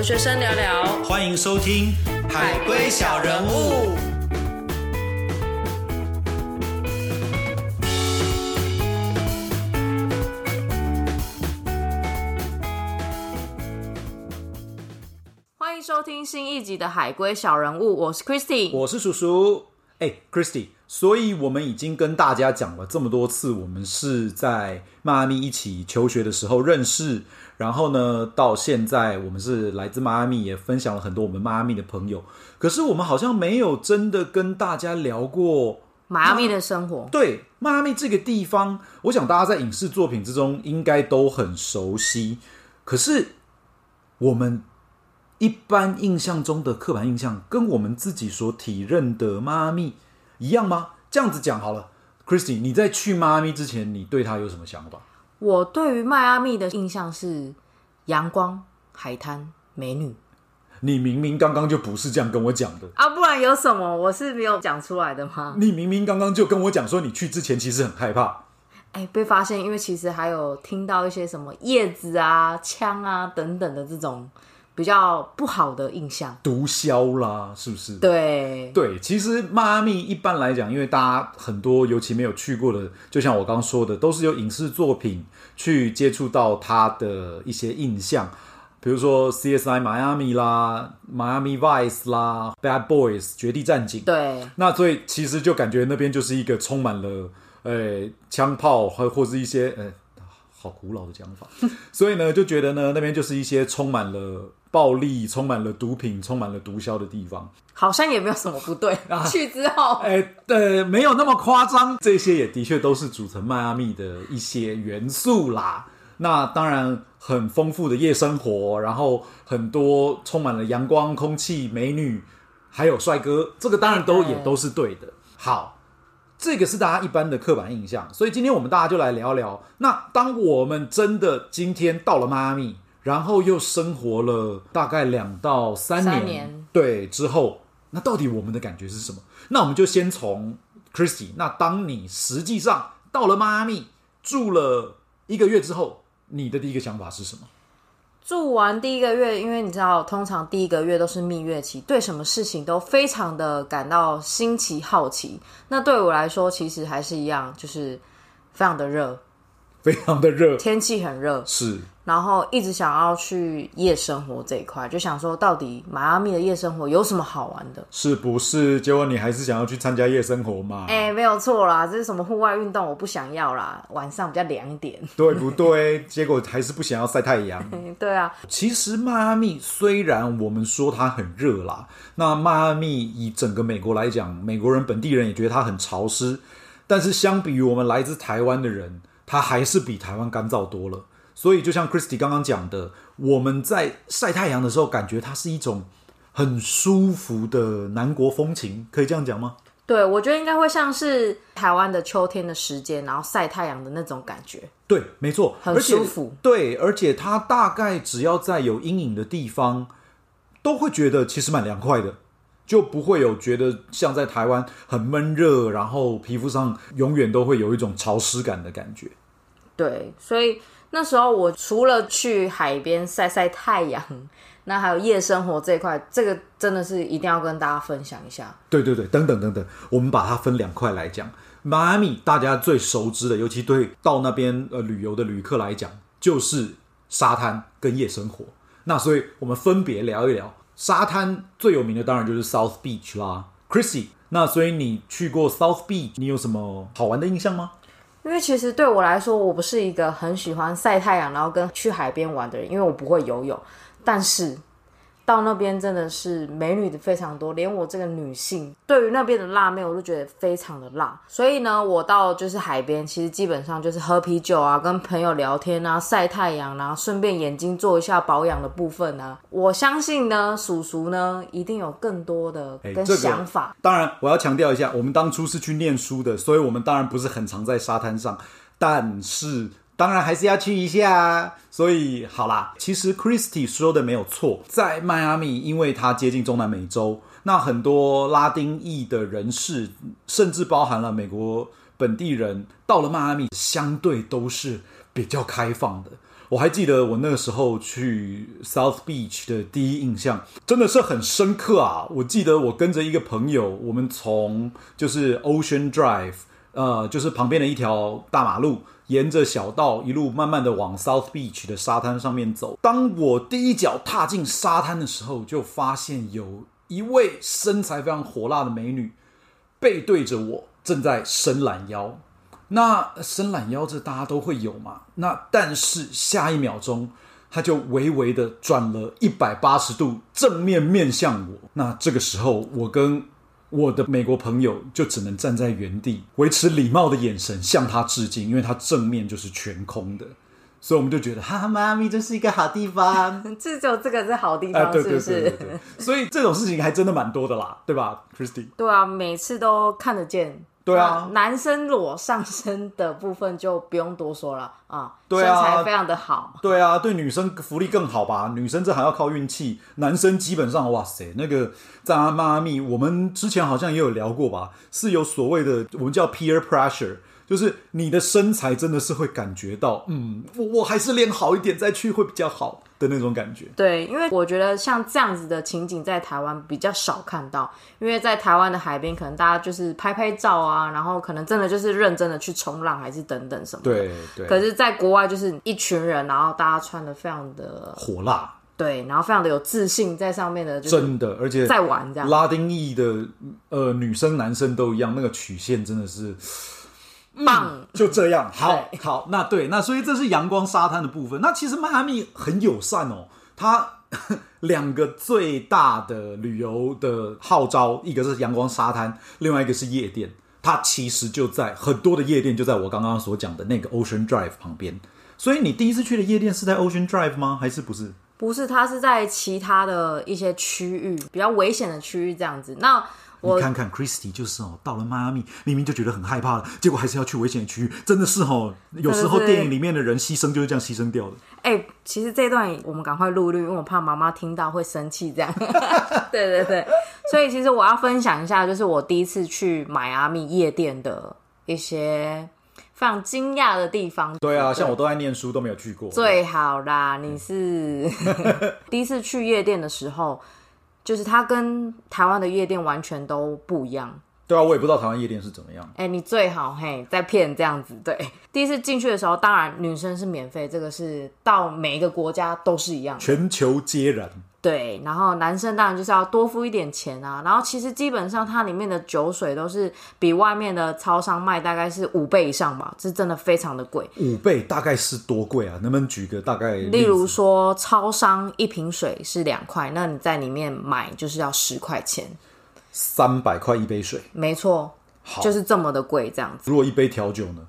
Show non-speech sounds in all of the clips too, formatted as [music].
留学生聊聊。欢迎收听《海龟小人物》。欢迎收听新一集的《海龟小人物》，我是 Christy。我是叔叔。哎，Christy，所以我们已经跟大家讲了这么多次，我们是在迈阿密一起求学的时候认识，然后呢，到现在我们是来自迈阿密，也分享了很多我们迈阿密的朋友。可是我们好像没有真的跟大家聊过迈阿密的生活。对迈阿密这个地方，我想大家在影视作品之中应该都很熟悉。可是我们一般印象中的刻板印象，跟我们自己所体认的迈阿密一样吗？这样子讲好了，Christy，你在去迈阿密之前，你对它有什么想法？我对于迈阿密的印象是阳光、海滩、美女你明明刚刚就不是这样跟我讲的，啊，不然有什么？我是没有讲出来的吗？你明明刚刚就跟我讲说，你去之前其实很害怕。哎，被发现，因为其实还有听到一些什么叶子啊、枪啊等等的这种比较不好的印象。毒枭啦，是不是？对，对，其实迈阿密一般来讲，因为大家很多尤其没有去过的，就像我刚刚说的，都是由影视作品去接触到他的一些印象，比如说 CSI 迈阿密啦、迈阿密 Vice 啦、Bad Boys 绝地战警。对，那所以其实就感觉那边就是一个充满了呃枪炮或或是一些呃好古老的讲法，[laughs] 所以呢就觉得呢那边就是一些充满了暴力、充满了毒品、充满了毒枭的地方。好像也没有什么不对。[laughs] 去之后，哎，对，没有那么夸张，这些也的确都是组成迈阿密的一些元素啦。那当然很丰富的夜生活，然后很多充满了阳光、空气、美女，还有帅哥，这个当然都也都是对的。好，这个是大家一般的刻板印象，所以今天我们大家就来聊聊。那当我们真的今天到了迈阿密，然后又生活了大概两到三年，三年对之后，那到底我们的感觉是什么？那我们就先从 Christy，那当你实际上到了迈阿密住了一个月之后，你的第一个想法是什么？住完第一个月，因为你知道，通常第一个月都是蜜月期，对什么事情都非常的感到新奇好奇。那对我来说，其实还是一样，就是非常的热，非常的热，天气很热，是然后一直想要去夜生活这一块，就想说到底迈阿密的夜生活有什么好玩的？是不是？结果你还是想要去参加夜生活嘛？哎、没有错啦，这是什么户外运动，我不想要啦，晚上比较凉一点。对不对？结果还是不想要晒太阳。嗯 [laughs] 对啊，其实迈阿密虽然我们说它很热啦，那迈阿密以整个美国来讲，美国人本地人也觉得它很潮湿，但是相比于我们来自台湾的人，它还是比台湾干燥多了。所以就像 Christy 刚刚讲的，我们在晒太阳的时候，感觉它是一种很舒服的南国风情，可以这样讲吗？对我觉得应该会像是台湾的秋天的时间，然后晒太阳的那种感觉。对，没错，很舒服对，而且它大概只要在有阴影的地方，都会觉得其实蛮凉快的，就不会有觉得像在台湾很闷热，然后皮肤上永远都会有一种潮湿感的感觉。对，所以那时候我除了去海边晒晒太阳，那还有夜生活这一块，这个真的是一定要跟大家分享一下。对对对，等等等等，我们把它分两块来讲。迈阿密大家最熟知的，尤其对到那边呃旅游的旅客来讲，就是沙滩跟夜生活。那所以我们分别聊一聊沙滩最有名的，当然就是 South Beach 啦，Chrissy。那所以你去过 South Beach，你有什么好玩的印象吗？因为其实对我来说，我不是一个很喜欢晒太阳，然后跟去海边玩的人，因为我不会游泳。但是到那边真的是美女的非常多，连我这个女性对于那边的辣妹，我都觉得非常的辣。所以呢，我到就是海边，其实基本上就是喝啤酒啊，跟朋友聊天啊，晒太阳啊，顺便眼睛做一下保养的部分啊。我相信呢，叔叔呢一定有更多的跟这个想法。当然，我要强调一下，我们当初是去念书的，所以我们当然不是很常在沙滩上，但是当然还是要去一下。所以好啦，其实 Christie 说的没有错，在迈阿密，因为它接近中南美洲，那很多拉丁裔的人士，甚至包含了美国本地人，到了迈阿密，相对都是比较开放的。我还记得我那个时候去 South Beach 的第一印象，真的是很深刻啊！我记得我跟着一个朋友，我们从就是 Ocean Drive，呃，就是旁边的一条大马路，沿着小道一路慢慢的往 South Beach 的沙滩上面走。当我第一脚踏进沙滩的时候，就发现有一位身材非常火辣的美女背对着我，正在伸懒腰。那伸懒腰这大家都会有嘛？那但是下一秒钟，他就微微的转了一百八十度，正面面向我。那这个时候，我跟我的美国朋友就只能站在原地，维持礼貌的眼神向他致敬，因为他正面就是全空的，所以我们就觉得，哈哈，妈咪，真是一个好地方。[laughs] 这就这个是好地哎，方，是不是？所以这种事情还真的蛮多的啦，对吧，Christy？对啊，每次都看得见。对啊男生裸上身的部分就不用多说了啊，对啊身材非常的好。对啊，对女生福利更好吧？女生这还要靠运气，男生基本上哇塞，那个在阿妈咪，我们之前好像也有聊过吧，是有所谓的我们叫 peer pressure，就是你的身材真的是会感觉到，嗯，我我还是练好一点再去会比较好的那种感觉。对，因为我觉得像这样子的情景在台湾比较少看到，因为在台湾的海边，可能大家就是拍拍照啊，然后可能真的就是认真的去冲浪，还是等等什么的。对对，可是，在国外就是一群人，然后大家穿的非常的火辣，对，然后非常的有自信，在上面的就真的，而且在玩这样。拉丁裔的呃女生男生都一样，那个曲线真的是棒，就这样，好好，那对，那所以这是阳光沙滩的部分。那其实迈阿密很友善哦，它 [laughs] 两个最大的旅游的号召，一个是阳光沙滩，另外一个是夜店。它其实就在很多的夜店就在我刚刚所讲的那个 Ocean Drive 旁边。所以你第一次去的夜店是在 Ocean Drive 吗？还是不是？不是，它是在其他的一些区域比较危险的区域这样子。那我你看看 Christy 就是哦，到了迈阿密明明就觉得很害怕了，结果还是要去危险的区域，真的是哦，有时候电影里面的人牺牲就是这样牺牲掉的。哎、其实这段我们赶快录一录，因为我怕妈妈听到会生气。这样，[laughs] 对对对，所以其实我要分享一下，就是我第一次去迈阿密夜店的一些非常惊讶的地方。对啊，像我都在念书，都没有去过。最好啦，你是 [laughs] 第一次去夜店的时候，就是它跟台湾的夜店完全都不一样。对啊，我也不知道台湾夜店是怎么样。哎、你最好嘿在骗这样子，对。第一次进去的时候，当然女生是免费，这个是到每一个国家都是一样的。全球皆然。对，然后男生当然就是要多付一点钱啊。然后其实基本上它里面的酒水都是比外面的超商卖大概是五倍以上吧，这真的非常的贵。五倍大概是多贵啊？能不能举个大概例如说，超商一瓶水是两块，那你在里面买就是要十块钱，三百块一杯水，没错，就是这么的贵这样子。如果一杯调酒呢？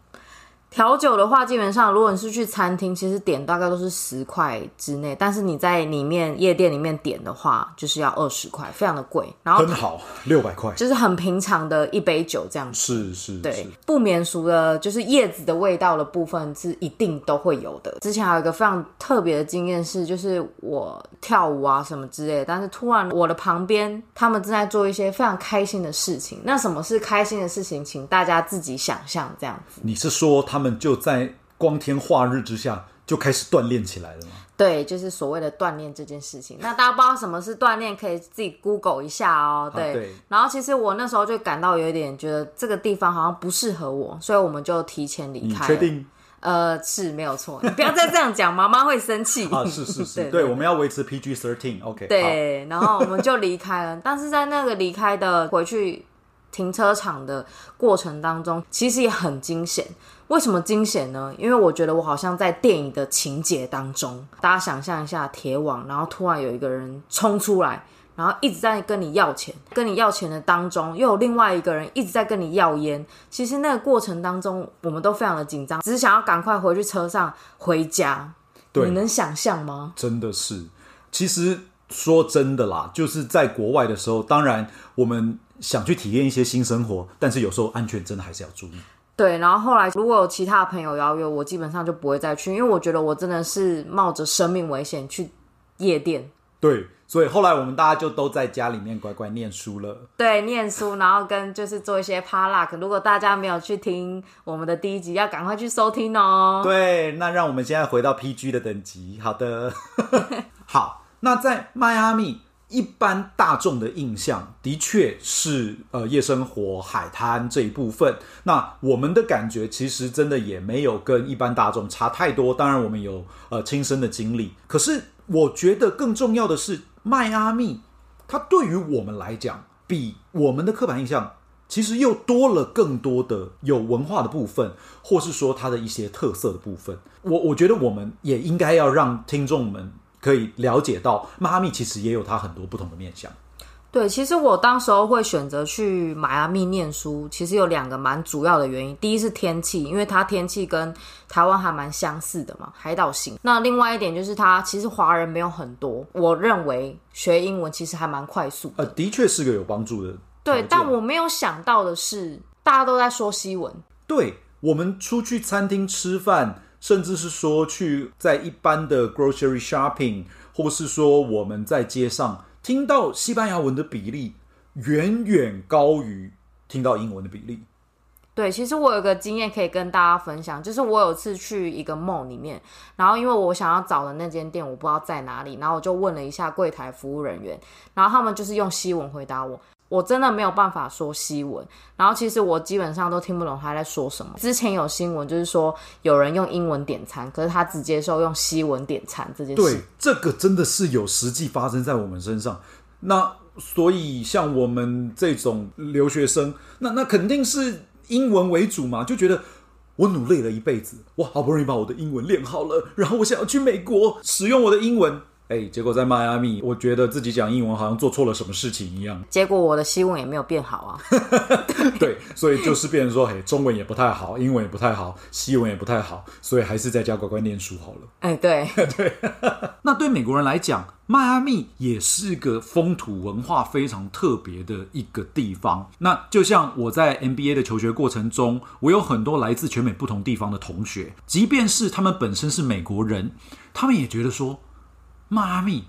调酒的话，基本上如果你是去餐厅，其实点大概都是十块之内，但是你在里面夜店里面点的话，就是要二十块，非常的贵。然后很好，六百块。就是很平常的一杯酒这样子。是是对，，不免俗的，就是叶子的味道的部分是一定都会有的。之前还有一个非常特别的经验是，就是我跳舞啊什么之类的，但是突然我的旁边他们正在做一些非常开心的事情。那什么是开心的事情？请大家自己想象这样子。你是说他们就在光天化日之下就开始锻炼起来了吗？对，就是所谓的锻炼这件事情。那大家不知道什么是锻炼，可以自己 Google 一下哦。对，啊对然后其实我那时候就感到有一点觉得这个地方好像不适合我，所以我们就提前离你开。确？定呃，是没有错。你不要 [laughs] 再这样讲，妈妈会生气啊？是是是，[laughs] 对对，我们要维持 PG thirteen。OK，好，对，然后我们就离开了。但是在那个离开的回去停车场的过程当中，其实也很惊险。为什么惊险呢？因为我觉得我好像在电影的情节当中，大家想象一下铁网，然后突然有一个人冲出来，然后一直在跟你要钱，跟你要钱的当中，又有另外一个人一直在跟你要烟。其实那个过程当中，我们都非常的紧张，只是想要赶快回去车上回家。对你能想象吗？真的是。其实说真的啦，就是在国外的时候，当然我们想去体验一些新生活，但是有时候安全真的还是要注意。对，然后后来如果有其他的朋友邀约我，基本上就不会再去，因为我觉得我真的是冒着生命危险去夜店。对，所以后来我们大家就都在家里面乖乖念书了。对，念书，然后跟就是做一些 p a luck。如果大家没有去听我们的第一集，要赶快去收听哦。对，那让我们现在回到 PG 的等级。好的，[laughs] 好，那在迈阿密。一般大众的印象的确是呃夜生活、海滩这一部分。那我们的感觉其实真的也没有跟一般大众差太多。当然，我们有呃亲身的经历。可是我觉得更重要的是，迈阿密它对于我们来讲，比我们的刻板印象其实又多了更多的有文化的部分，或是说它的一些特色的部分。我我觉得我们也应该要让听众们。可以了解到，迈阿密其实也有它很多不同的面向。对，其实我当时候会选择去迈阿密念书，其实有两个蛮主要的原因。第一是天气，因为它天气跟台湾还蛮相似的嘛，海岛型。那另外一点就是它其实华人没有很多，我认为学英文其实还蛮快速。呃，的确是个有帮助的。对，但我没有想到的是，大家都在说西文。对，我们出去餐厅吃饭。甚至是说去在一般的 grocery shopping，或是说我们在街上听到西班牙文的比例，远远高于听到英文的比例。对，其实我有个经验可以跟大家分享，就是我有次去一个 mall 里面，然后因为我想要找的那间店我不知道在哪里，然后我就问了一下柜台服务人员，然后他们就是用西文回答我。我真的没有办法说西文，然后其实我基本上都听不懂他在说什么。之前有新闻就是说有人用英文点餐，可是他只接受用西文点餐这件事。对，这个真的是有实际发生在我们身上。那所以像我们这种留学生，那那肯定是英文为主嘛，就觉得我努力了一辈子，我好不容易把我的英文练好了，然后我想要去美国使用我的英文。哎，结果在迈阿密，我觉得自己讲英文好像做错了什么事情一样。结果我的西文也没有变好啊。[laughs] 对，所以就是变成说，嘿，中文也不太好，英文也不太好，西文也不太好，所以还是在家乖乖念书好了。哎，对 [laughs] 对。[laughs] 那对美国人来讲，迈阿密也是个风土文化非常特别的一个地方。那就像我在 MBA 的求学过程中，我有很多来自全美不同地方的同学，即便是他们本身是美国人，他们也觉得说。迈阿密，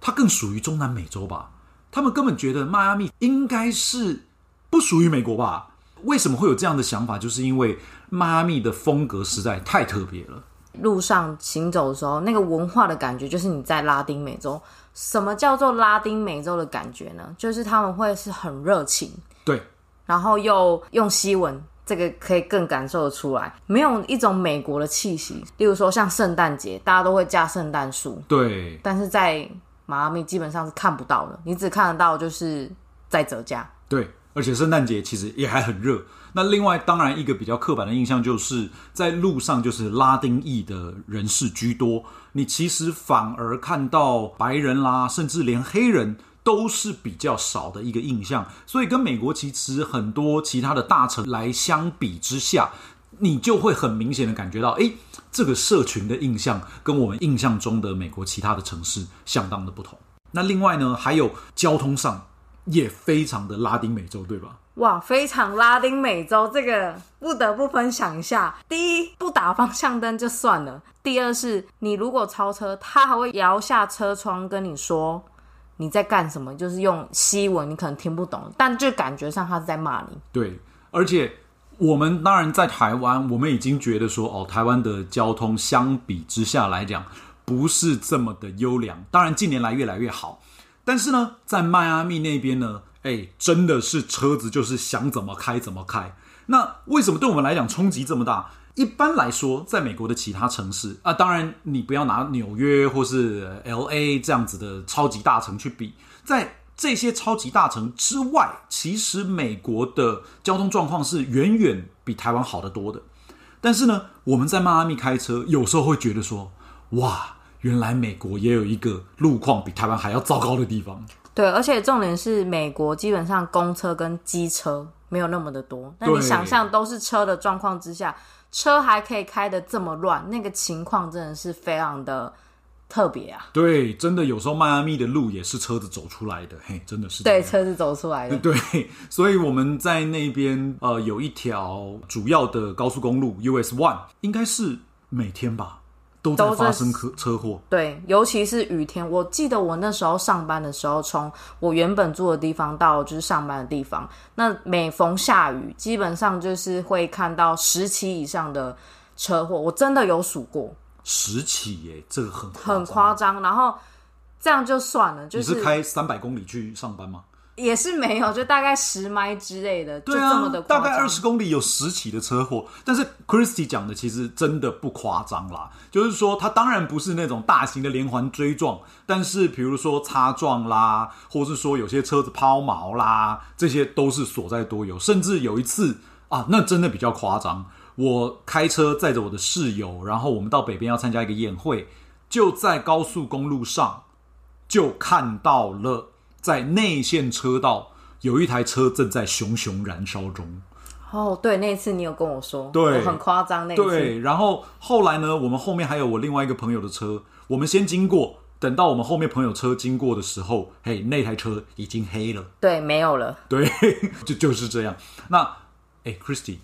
它更属于中南美洲吧？他们根本觉得迈阿密应该是不属于美国吧？为什么会有这样的想法？就是因为迈阿密的风格实在太特别了。路上行走的时候，那个文化的感觉就是你在拉丁美洲。什么叫做拉丁美洲的感觉呢？就是他们会是很热情，对，然后又用西文。这个可以更感受得出来，没有一种美国的气息。例如说，像圣诞节，大家都会架圣诞树，对。但是在马阿密基本上是看不到的，你只看得到就是在折价。对，而且圣诞节其实也还很热。那另外，当然一个比较刻板的印象就是在路上就是拉丁裔的人士居多，你其实反而看到白人啦，甚至连黑人。都是比较少的一个印象，所以跟美国其实很多其他的大城来相比之下，你就会很明显的感觉到，哎，这个社群的印象跟我们印象中的美国其他的城市相当的不同。那另外呢，还有交通上也非常的拉丁美洲，对吧？哇，非常拉丁美洲，这个不得不分享一下。第一，不打方向灯就算了；第二是，你如果超车，他还会摇下车窗跟你说。你在干什么？就是用西文，你可能听不懂，但就感觉上他是在骂你。对，而且我们当然在台湾，我们已经觉得说，哦，台湾的交通相比之下来讲不是这么的优良。当然近年来越来越好，但是呢，在迈阿密那边呢，哎，真的是车子就是想怎么开怎么开。那为什么对我们来讲冲击这么大？一般来说，在美国的其他城市啊，当然你不要拿纽约或是 L A 这样子的超级大城去比，在这些超级大城之外，其实美国的交通状况是远远比台湾好得多的。但是呢，我们在迈阿密开车，有时候会觉得说，哇，原来美国也有一个路况比台湾还要糟糕的地方。对，而且重点是，美国基本上公车跟机车没有那么的多。那你想象都是车的状况之下。车还可以开的这么乱，那个情况真的是非常的特别啊！对，真的有时候迈阿密的路也是车子走出来的，嘿，真的是对，车子走出来的。对，所以我们在那边呃有一条主要的高速公路 US One，应该是每天吧，都在都发生车车祸。对，尤其是雨天，我记得我那时候上班的时候，从我原本住的地方到就是上班的地方，那每逢下雨，基本上就是会看到十起以上的车祸，我真的有数过，十起耶，这个很很。夸张。然后这样就算了，就你是开三百公里去上班吗？也是没有，就大概十迈之类的，就对这么的啊，大。概二十公里有十起的车祸，但是 Christy 讲的其实真的不夸张啦，就是说他当然不是那种大型的连环追撞，但是比如说擦撞啦，或是说有些车子抛锚啦，这些都是所在多有，甚至有一次啊，那真的比较夸张，我开车载着我的室友，然后我们到北边要参加一个宴会，就在高速公路上就看到了在内线车道有一台车正在熊熊燃烧中。哦，对，那一次你有跟我说，对我很夸张那一次。对，然后后来呢，我们后面还有我另外一个朋友的车，我们先经过，等到我们后面朋友车经过的时候，嘿，那台车已经黑了。对，没有了。对，[laughs] 就就是这样。那，哎，Christy，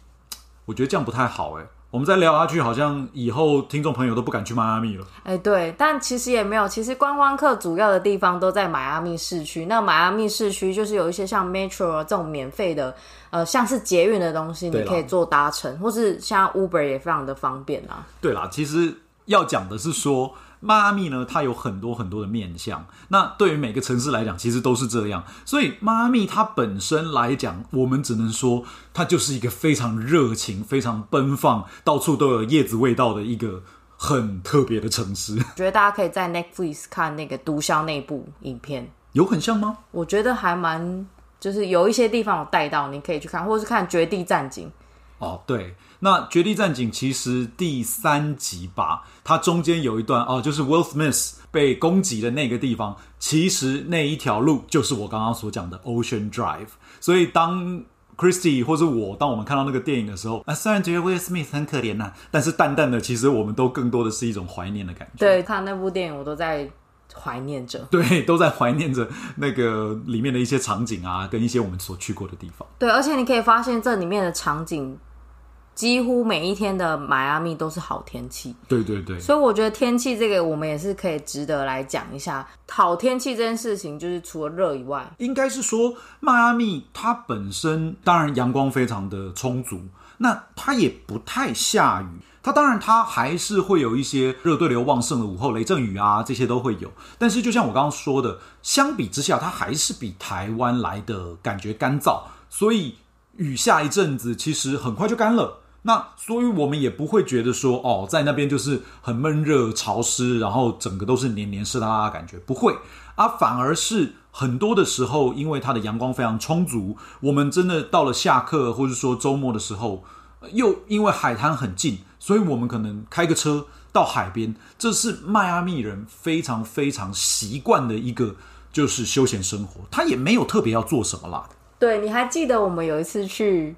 我觉得这样不太好哎。我们再聊下去，好像以后听众朋友都不敢去迈阿密了。哎，对，但其实也没有，其实观光客主要的地方都在迈阿密市区。那迈阿密市区就是有一些像 Metro 这种免费的，呃，像是捷运的东西，你可以做搭乘，或是像 Uber 也非常的方便啊。对啦，其实要讲的是说，迈阿密呢，它有很多很多的面向。那对于每个城市来讲，其实都是这样。所以迈阿密它本身来讲，我们只能说，它就是一个非常热情、非常奔放、到处都有叶子味道的一个很特别的城市。我觉得大家可以在 Netflix 看那个毒枭那部影片，有很像吗？我觉得还蛮，就是有一些地方有带到，你可以去看，或是看《绝地战警》。哦，对，那《绝地战警》其实第三集吧，它中间有一段哦，就是 Will Smith 被攻击的那个地方，其实那一条路就是我刚刚所讲的 Ocean Drive。所以当 Christy 或是我，当我们看到那个电影的时候，啊，虽然觉得 Will Smith 很可怜呐、但是淡淡的，其实我们都更多的是一种怀念的感觉。对，看那部电影我都在怀念着。[laughs] 对，都在怀念着那个里面的一些场景啊，跟一些我们所去过的地方。对，而且你可以发现这里面的场景，几乎每一天的迈阿密都是好天气。对对对，所以我觉得天气这个，我们也是可以值得来讲一下。好天气这件事情，就是除了热以外，应该是说迈阿密它本身当然阳光非常的充足，那它也不太下雨。它当然它还是会有一些热对流旺盛的午后雷阵雨啊，这些都会有。但是就像我刚刚说的，相比之下，它还是比台湾来的感觉干燥，所以雨下一阵子，其实很快就干了。那所以我们也不会觉得说哦，在那边就是很闷热潮湿，然后整个都是黏黏湿哒哒的感觉，不会啊，反而是很多的时候，因为它的阳光非常充足，我们真的到了下课或者说周末的时候，又因为海滩很近，所以我们可能开个车到海边，这是迈阿密人非常非常习惯的一个就是休闲生活，他也没有特别要做什么啦。对，你还记得我们有一次去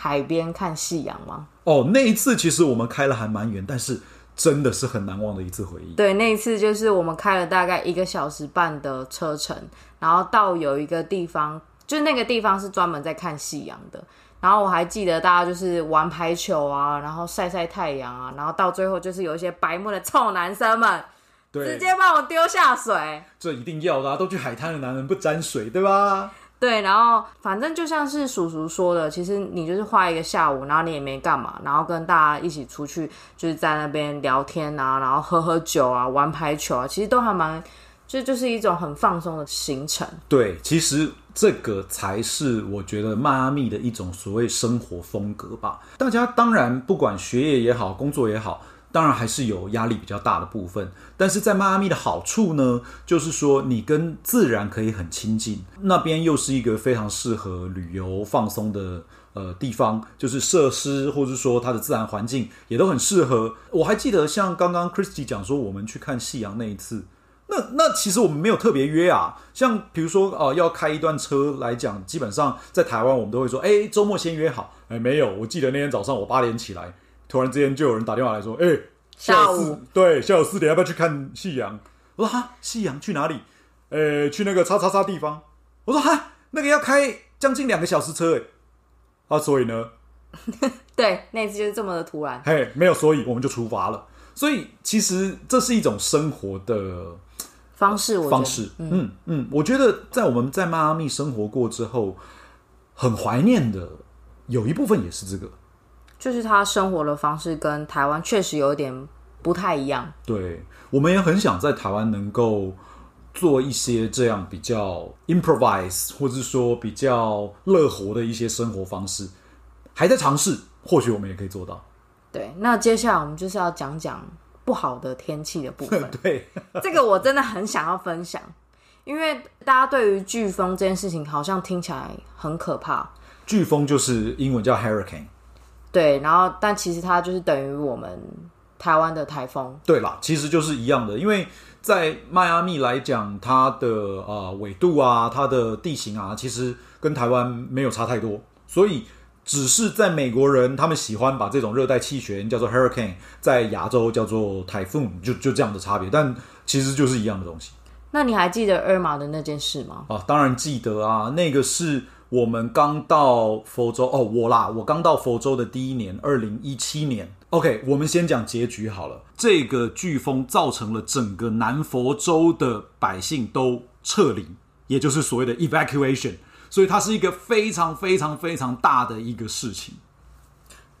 海边看夕阳吗？哦，那一次其实我们开了还蛮远，但是真的是很难忘的一次回忆。对，那一次就是我们开了大概一个小时半的车程，然后到有一个地方，就是那个地方是专门在看夕阳的。然后我还记得大家就是玩排球啊，然后晒晒太阳啊，然后到最后就是有一些白目的臭男生们直，接把我丢下水。这一定要的、啊，都去海滩的男人不沾水，对吧？对，然后反正就像是叔叔说的，其实你就是花一个下午，然后你也没干嘛，然后跟大家一起出去，就是在那边聊天啊，然后喝喝酒啊，玩排球啊，其实都还蛮，就就是一种很放松的行程。对，其实这个才是我觉得迈阿密的一种所谓生活风格吧。大家当然不管学业也好，工作也好，当然还是有压力比较大的部分。但是在迈阿密的好处呢，就是说你跟自然可以很亲近，那边又是一个非常适合旅游放松的。呃，地方就是设施，或者说它的自然环境也都很适合。我还记得像刚刚 Christy 讲说，我们去看夕阳那一次，那那其实我们没有特别约啊，像比如说哦、呃要开一段车来讲，基本上在台湾我们都会说，哎，周末先约好。哎，没有，我记得那天早上我八点起来，突然之间就有人打电话来说，哎，下午对下午四点要不要去看夕阳？我说哈，夕阳去哪里？呃，去那个叉叉叉地方。我说哈，那个要开将近两个小时车哎。啊，所以呢，[laughs] 对，那次就是这么的突然。嘿，没有所以，我们就出发了。所以其实这是一种生活的方式，我方式。嗯嗯，我觉得在我们在迈阿密生活过之后，很怀念的有一部分也是这个。就是他生活的方式跟台湾确实有点不太一样。对，我们也很想在台湾能够做一些这样比较 improvise，或者说比较乐活的一些生活方式，还在尝试，或许我们也可以做到。对，那接下来我们就是要讲讲不好的天气的部分。[laughs] 对，[laughs] 这个我真的很想要分享，因为大家对于飓风这件事情好像听起来很可怕。飓风就是英文叫 hurricane。对，然后但其实它就是等于我们台湾的台风。对啦，其实就是一样的，因为在迈阿密来讲，它的呃纬度啊，它的地形啊，其实跟台湾没有差太多，所以只是在美国人他们喜欢把这种热带气旋叫做 hurricane，在亚洲叫做 typhoon，就就这样的差别，但其实就是一样的东西。那你还记得尔玛的那件事吗？啊，当然记得啊，那个是。我们刚到佛州哦，我啦，我刚到佛州的第一年，二零一七年。OK，我们先讲结局好了。这个飓风造成了整个南佛州的百姓都撤离，也就是所谓的 evacuation，所以它是一个非常非常非常大的一个事情。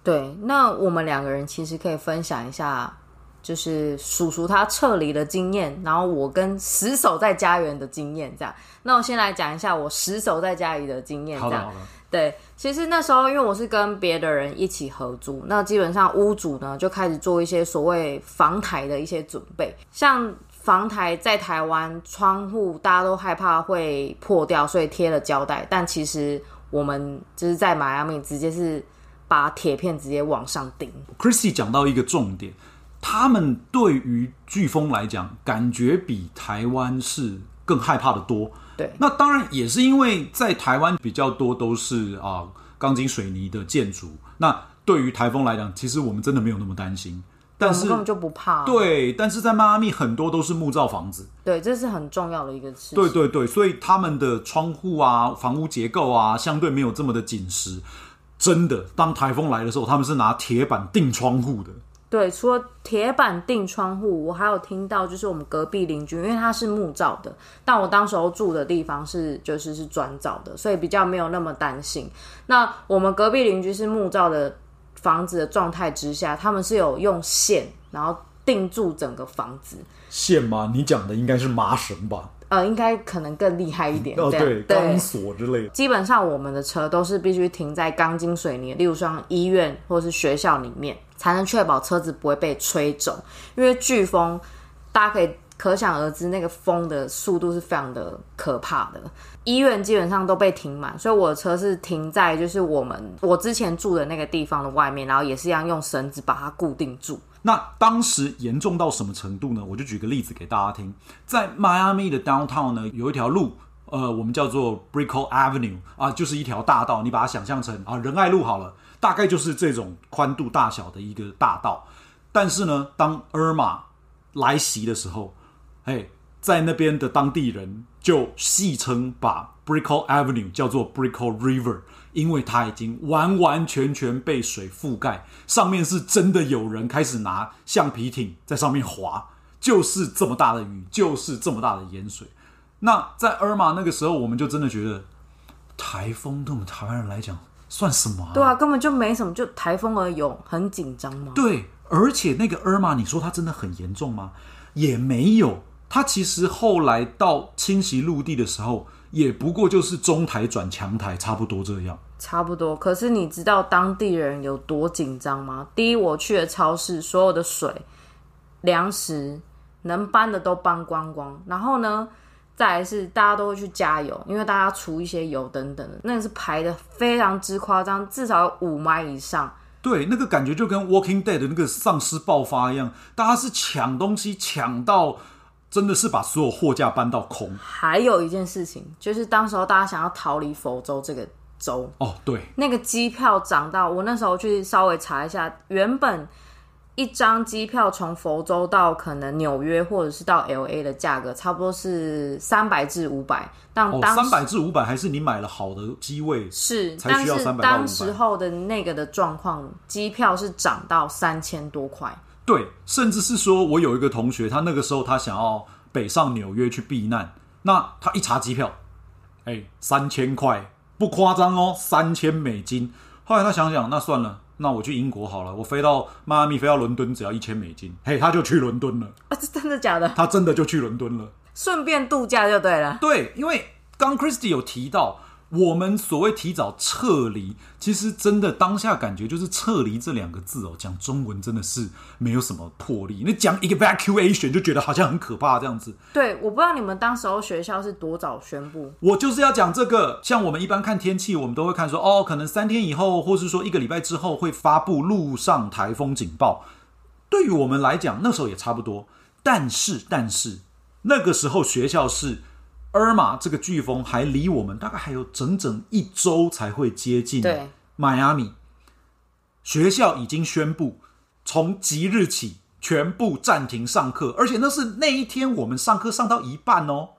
对，那我们两个人其实可以分享一下。就是叔叔他撤离的经验，然后我跟死守在家园的经验，这样。那我先来讲一下我死守在家里的经验，这样。对，其实那时候因为我是跟别的人一起合租，那基本上屋主呢就开始做一些所谓防台的一些准备，像防台在台湾窗户大家都害怕会破掉，所以贴了胶带，但其实我们就是在迈阿密直接是把铁片直接往上钉。Chrissy 讲到一个重点。他们对于飓风来讲，感觉比台湾是更害怕的多。对，那当然也是因为在台湾比较多都是啊钢筋水泥的建筑。那对于台风来讲，其实我们真的没有那么担心。但是根本就不怕。对，但是在迈阿密很多都是木造房子。对，这是很重要的一个事。对对对，所以他们的窗户啊、房屋结构啊，相对没有这么的紧实。真的，当台风来的时候，他们是拿铁板钉窗户的。对，除了铁板钉窗户，我还有听到就是我们隔壁邻居，因为他是木造的，但我当时候住的地方是就是是砖造的，所以比较没有那么担心。那我们隔壁邻居是木造的房子的状态之下，他们是有用线然后钉住整个房子。线吗？你讲的应该是麻绳吧？呃，应该可能更厉害一点。哦，对，钢索之类的。基本上我们的车都是必须停在钢筋水泥，例如像医院或者是学校里面。才能确保车子不会被吹走，因为飓风，大家可以可想而知，那个风的速度是非常的可怕的。医院基本上都被停满，所以我的车是停在就是我们我之前住的那个地方的外面，然后也是一样用绳子把它固定住。那当时严重到什么程度呢？我就举个例子给大家听，在迈阿密的 downtown 呢，有一条路，呃，我们叫做 Brickell Avenue 啊，就是一条大道，你把它想象成啊仁爱路好了。大概就是这种宽度大小的一个大道，但是呢，当 Irma 来袭的时候，哎，在那边的当地人就戏称把 Brickell Avenue 叫做 Brickell River，因为它已经完完全全被水覆盖，上面是真的有人开始拿橡皮艇在上面滑，就是这么大的雨，就是这么大的盐水。那在 Irma 那个时候，我们就真的觉得台风对我们台湾人来讲。算什么？对啊，根本就没什么，就台风而已，很紧张吗？对，而且那个尔玛，你说它真的很严重吗？也没有，它其实后来到侵袭陆地的时候，也不过就是中台转强台，差不多这样。差不多。可是你知道当地人有多紧张吗？第一，我去的超市，所有的水、粮食能搬的都搬光光，然后呢？再来是大家都会去加油，因为大家除一些油等等的，那个是排的非常之夸张，至少有五迈以上。对，那个感觉就跟《Walking Dead》的那个丧尸爆发一样，大家是抢东西抢到，真的是把所有货架搬到空。还有一件事情，就是当时候大家想要逃离佛州这个州哦，对，那个机票涨到我那时候去稍微查一下，原本。一张机票从佛州到可能纽约或者是到 L A 的价格，差不多是三百至五百。但当三百至五百还是你买了好的机位是，但是当时候的那个的状况，机票是涨到三千多块。对，甚至是说我有一个同学，他那个时候他想要北上纽约去避难，那他一查机票，哎，三千块，不夸张哦，三千美金。后来他想想，那算了，那我去英国好了，我飞到迈阿密，飞到伦敦只要一千美金，嘿，他就去伦敦了，啊，这真的假的？他真的就去伦敦了。顺便度假就对了。对，因为刚 Christy 有提到，我们所谓提早撤离，其实真的当下感觉就是撤离这两个字哦，讲中文真的是没有什么魄力。那讲 evacuation 就觉得好像很可怕这样子。对，我不知道你们当时候学校是多早宣布。我就是要讲这个，像我们一般看天气，我们都会看说，哦，可能三天以后，或是说一个礼拜之后会发布陆上台风警报。对于我们来讲，那时候也差不多。但是，但是。那个时候学校是，尔玛这个飓风还离我们大概还有整整一周才会接近迈阿密。学校已经宣布从即日起全部暂停上课，而且那是那一天我们上课上到一半哦，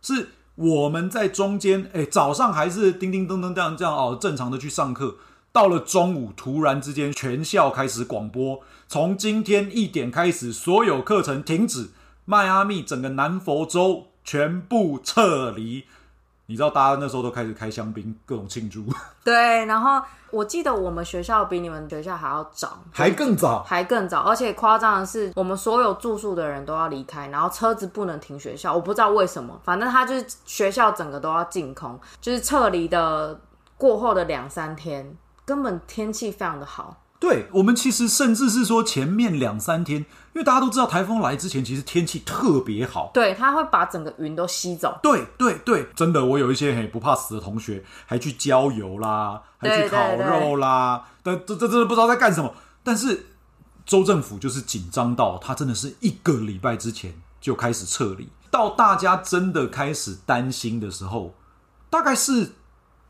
是我们在中间，哎，早上还是叮叮噔噔这样这样哦，正常的去上课，到了中午突然之间全校开始广播，从今天一点开始所有课程停止。迈阿密整个南佛州全部撤离，你知道大家那时候都开始开香槟，各种庆祝。[laughs] 对，然后我记得我们学校比你们学校还要早，还更早，还更早。而且夸张的是，我们所有住宿的人都要离开，然后车子不能停学校。我不知道为什么，反正他就是学校整个都要净空，就是撤离的过后的两三天，根本天气非常的好。对我们其实甚至是说前面两三天，因为大家都知道台风来之前，其实天气特别好。对，它会把整个云都吸走。对对对，真的，我有一些很不怕死的同学，还去郊游啦，还去烤肉啦，但这这真的不知道在干什么。但是州政府就是紧张到，他真的是一个礼拜之前就开始撤离，到大家真的开始担心的时候，大概是。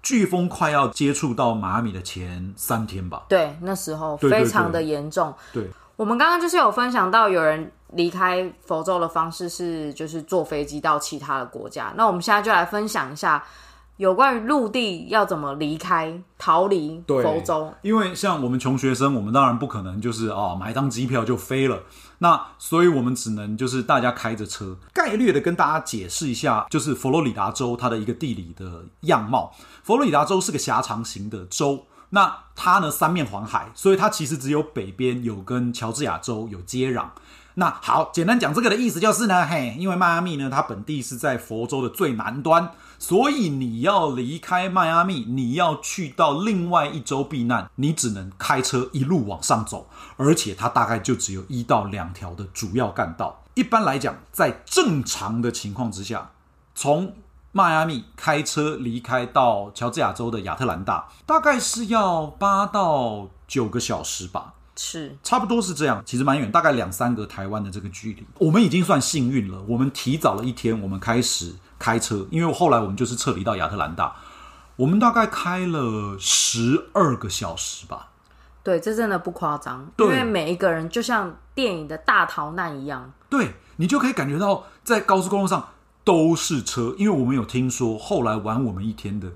飓风快要接触到马阿米的前三天吧，对，那时候非常的严重。对，我们刚刚就是有分享到，有人离开佛州的方式是就是坐飞机到其他的国家。那我们现在就来分享一下有关于陆地要怎么离开、逃离佛州。因为像我们穷学生，我们当然不可能就是啊买张机票就飞了。那所以我们只能就是大家开着车，概略的跟大家解释一下，就是佛罗里达州它的一个地理的样貌。佛罗里达州是个狭长型的州，那它呢三面环海，所以它其实只有北边有跟乔治亚州有接壤。那好，简单讲这个的意思就是呢，嘿，因为迈阿密呢，它本地是在佛州的最南端，所以你要离开迈阿密，你要去到另外一州避难，你只能开车一路往上走，而且它大概就只有一到两条的主要干道。一般来讲，在正常的情况之下，从迈阿密开车离开到乔治亚州的亚特兰大，大概是要八到九个小时吧。是，差不多是这样，其实蛮远，大概两三个台湾的这个距离，我们已经算幸运了。我们提早了一天，我们开始开车，因为后来我们就是撤离到亚特兰大，我们大概开了十二个小时吧。对，这真的不夸张，因为每一个人就像电影的大逃难一样。对你就可以感觉到在高速公路上都是车，因为我们有听说后来玩我们一天的，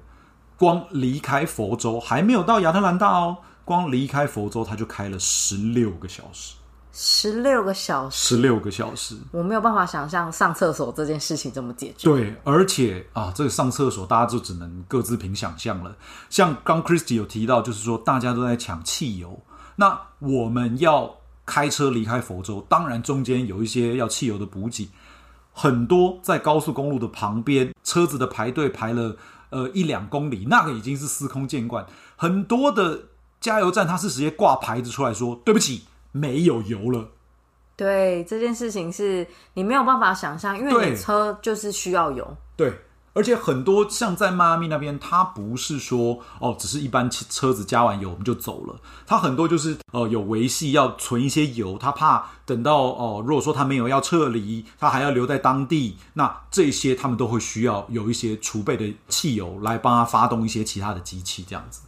光离开佛州还没有到亚特兰大哦。光离开佛州，他就开了十六个小时，十六个小时，十六个小时，我没有办法想象上厕所这件事情怎么解决。对，而且啊，这个上厕所大家就只能各自凭想象了。像刚 Christy 有提到，就是说大家都在抢汽油，那我们要开车离开佛州，当然中间有一些要汽油的补给，很多在高速公路的旁边，车子的排队排了呃一两公里，那个已经是司空见惯，很多的。加油站，他是直接挂牌子出来说：“对不起，没有油了。”对这件事情是你没有办法想象，因为你车就是需要油。对，而且很多像在迈阿密那边，他不是说哦，只是一般车子加完油我们就走了。他很多就是呃有维系要存一些油，他怕等到哦，如果说他没有要撤离，他还要留在当地，那这些他们都会需要有一些储备的汽油来帮他发动一些其他的机器，这样子。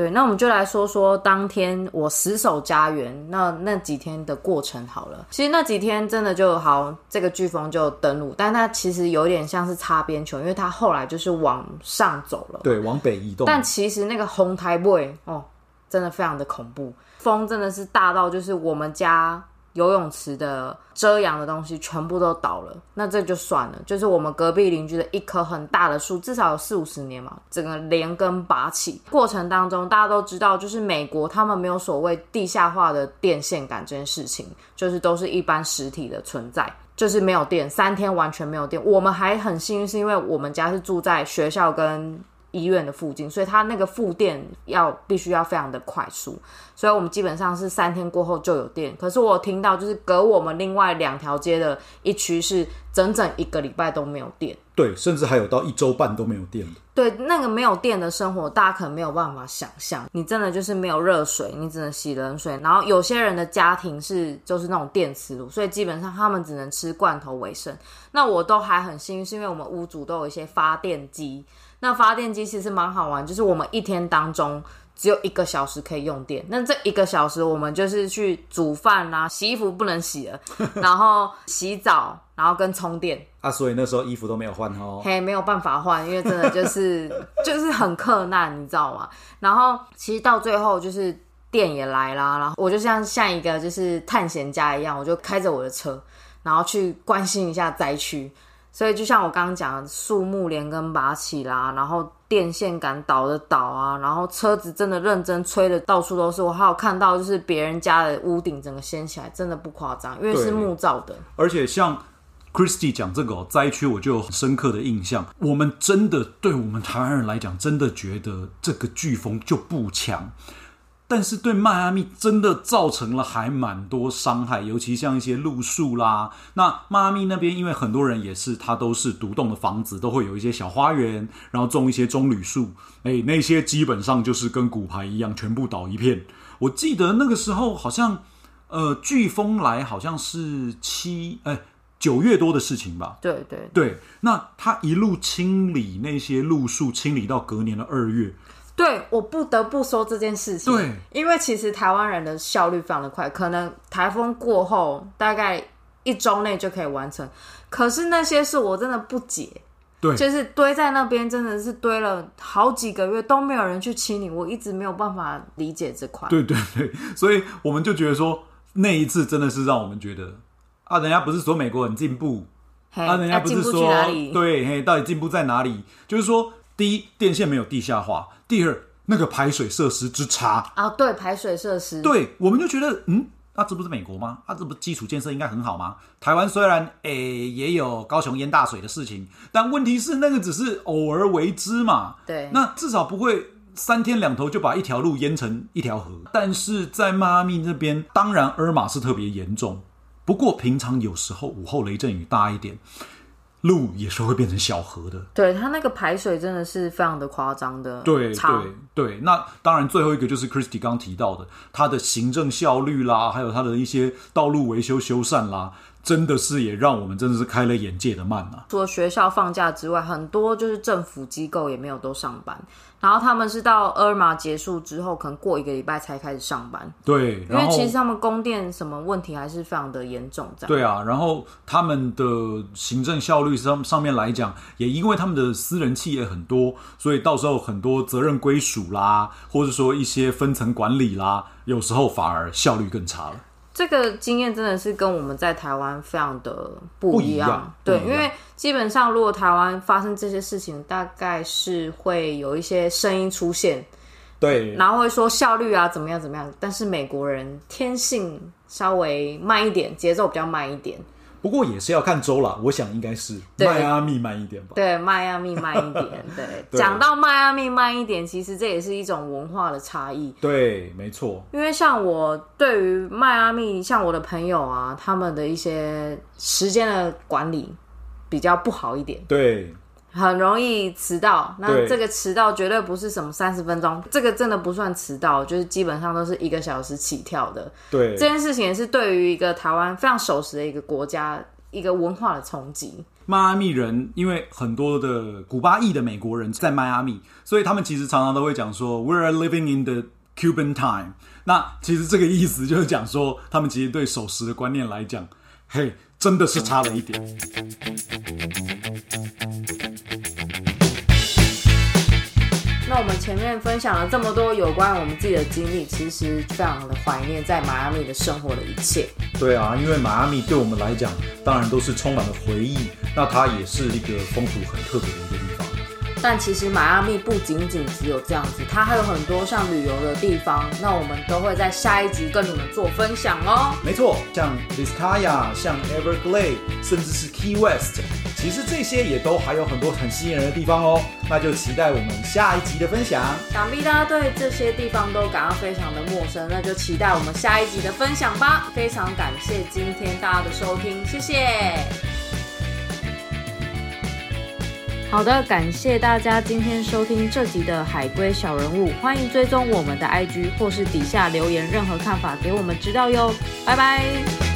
对，那我们就来说说当天我死守家园那那几天的过程好了。其实那几天真的就好，这个飓风就登陆，但它其实有点像是擦边球，因为它后来就是往上走了，对，往北移动。但其实那个红台 boy 哦，真的非常的恐怖，风真的是大到就是我们家游泳池的遮阳的东西全部都倒了，那这就算了。就是我们隔壁邻居的一棵很大的树，至少有四五十年嘛，整个连根拔起。过程当中，大家都知道，就是美国他们没有所谓地下化的电线杆这件事情，就是都是一般实体的存在，就是没有电，三天完全没有电。我们还很幸运，是因为我们家是住在学校跟。医院的附近，所以它那个复电要必须要非常的快速，所以我们基本上是三天过后就有电。可是我听到就是隔我们另外两条街的一区是整整一个礼拜都没有电，对，甚至还有到一周半都没有电的。对，那个没有电的生活，大家可能没有办法想象。你真的就是没有热水，你只能洗冷水。然后有些人的家庭是就是那种电磁炉，所以基本上他们只能吃罐头为生。那我都还很幸运，是因为我们屋主都有一些发电机。那发电机其实蛮好玩，就是我们一天当中只有一个小时可以用电，那这一个小时我们就是去煮饭啦、洗衣服不能洗了，[laughs] 然后洗澡，然后跟充电啊，所以那时候衣服都没有换哦，嘿，没有办法换，因为真的就是就是很困难，你知道吗？然后其实到最后就是电也来啦，然后我就像像一个就是探险家一样，我就开着我的车，然后去关心一下灾区。所以就像我刚刚讲，树木连根拔起啦，然后电线杆倒的倒啊，然后车子真的认真吹的到处都是。我还有看到就是别人家的屋顶整个掀起来，真的不夸张，因为是木造的。而且像 Christy 讲这个灾区，我就有很深刻的印象。我们真的对我们台湾人来讲，真的觉得这个飓风就不强。但是对迈阿密真的造成了还蛮多伤害，尤其像一些路树啦。那迈阿密那边，因为很多人也是，它都是独栋的房子，都会有一些小花园，然后种一些棕榈树。哎，那些基本上就是跟骨牌一样，全部倒一片。我记得那个时候好像，呃，飓风来好像是七哎九月多的事情吧。对对对，那他一路清理那些路树，清理到隔年的二月。对我不得不说这件事情，对，因为其实台湾人的效率非常的快，可能台风过后大概一周内就可以完成。可是那些事我真的不解，对，就是堆在那边真的是堆了好几个月都没有人去清理，我一直没有办法理解这块。对对对，所以我们就觉得说那一次真的是让我们觉得啊，人家不是说美国很进步，啊，人家不是说对，嘿，到底进步在哪里？就是说。第一，电线没有地下化；第二，那个排水设施之差啊，对，排水设施，对，我们就觉得，嗯，那这不是美国吗？啊，这不基础建设应该很好吗？台湾虽然诶也有高雄淹大水的事情，但问题是那个只是偶尔为之嘛，对，那至少不会三天两头就把一条路淹成一条河。但是在迈阿密那边，当然尔玛是特别严重，不过平常有时候午后雷阵雨大一点。路也是会变成小河的，对它那个排水真的是非常的夸张的，对对对。那当然，最后一个就是 Christy 刚提到的，它的行政效率啦，还有它的一些道路维修修缮啦。真的是也让我们真的是开了眼界的慢啊！除了学校放假之外，很多就是政府机构也没有都上班，然后他们是到尔玛结束之后，可能过一个礼拜才开始上班。对，因为其实他们供电什么问题还是非常的严重。这样对啊，然后他们的行政效率上上面来讲，也因为他们的私人企业很多，所以到时候很多责任归属啦，或者说一些分层管理啦，有时候反而效率更差了。这个经验真的是跟我们在台湾非常的不一样，对，因为基本上如果台湾发生这些事情，大概是会有一些声音出现，对，然后会说效率啊怎么样怎么样，但是美国人天性稍微慢一点，节奏比较慢一点。不过也是要看州啦，我想应该是迈阿密慢一点吧。对，迈阿密慢一点。[laughs] 对，讲到迈阿密慢一点，其实这也是一种文化的差异。对，没错。因为像我对于迈阿密，像我的朋友啊，他们的一些时间的管理比较不好一点。对。很容易迟到，那这个迟到绝对不是什么三十分钟，这个真的不算迟到，就是基本上都是一个小时起跳的。对，这件事情也是对于一个台湾非常守时的一个国家一个文化的冲击。迈阿密人因为很多的古巴裔的美国人在迈阿密，所以他们其实常常都会讲说 “We're living in the Cuban time”。那其实这个意思就是讲说，他们其实对守时的观念来讲，嘿，真的是差了一点。我们前面分享了这么多有关我们自己的经历，其实非常的怀念在迈阿密的生活的一切。对啊，因为迈阿密对我们来讲，当然都是充满了回忆。那它也是一个风土很特别的一个地方。但其实迈阿密不仅仅只有这样子，它还有很多像旅游的地方。那我们都会在下一集跟你们做分享哦。没错，像 Vistaya、像 Everglade，甚至是 Key West，其实这些也都还有很多很吸引人的地方哦。那就期待我们下一集的分享。想必大家对这些地方都感到非常的陌生，那就期待我们下一集的分享吧。非常感谢今天大家的收听，谢谢。好的，感谢大家今天收听这集的海龟小人物，欢迎追踪我们的 IG 或是底下留言任何看法给我们知道哟，拜拜。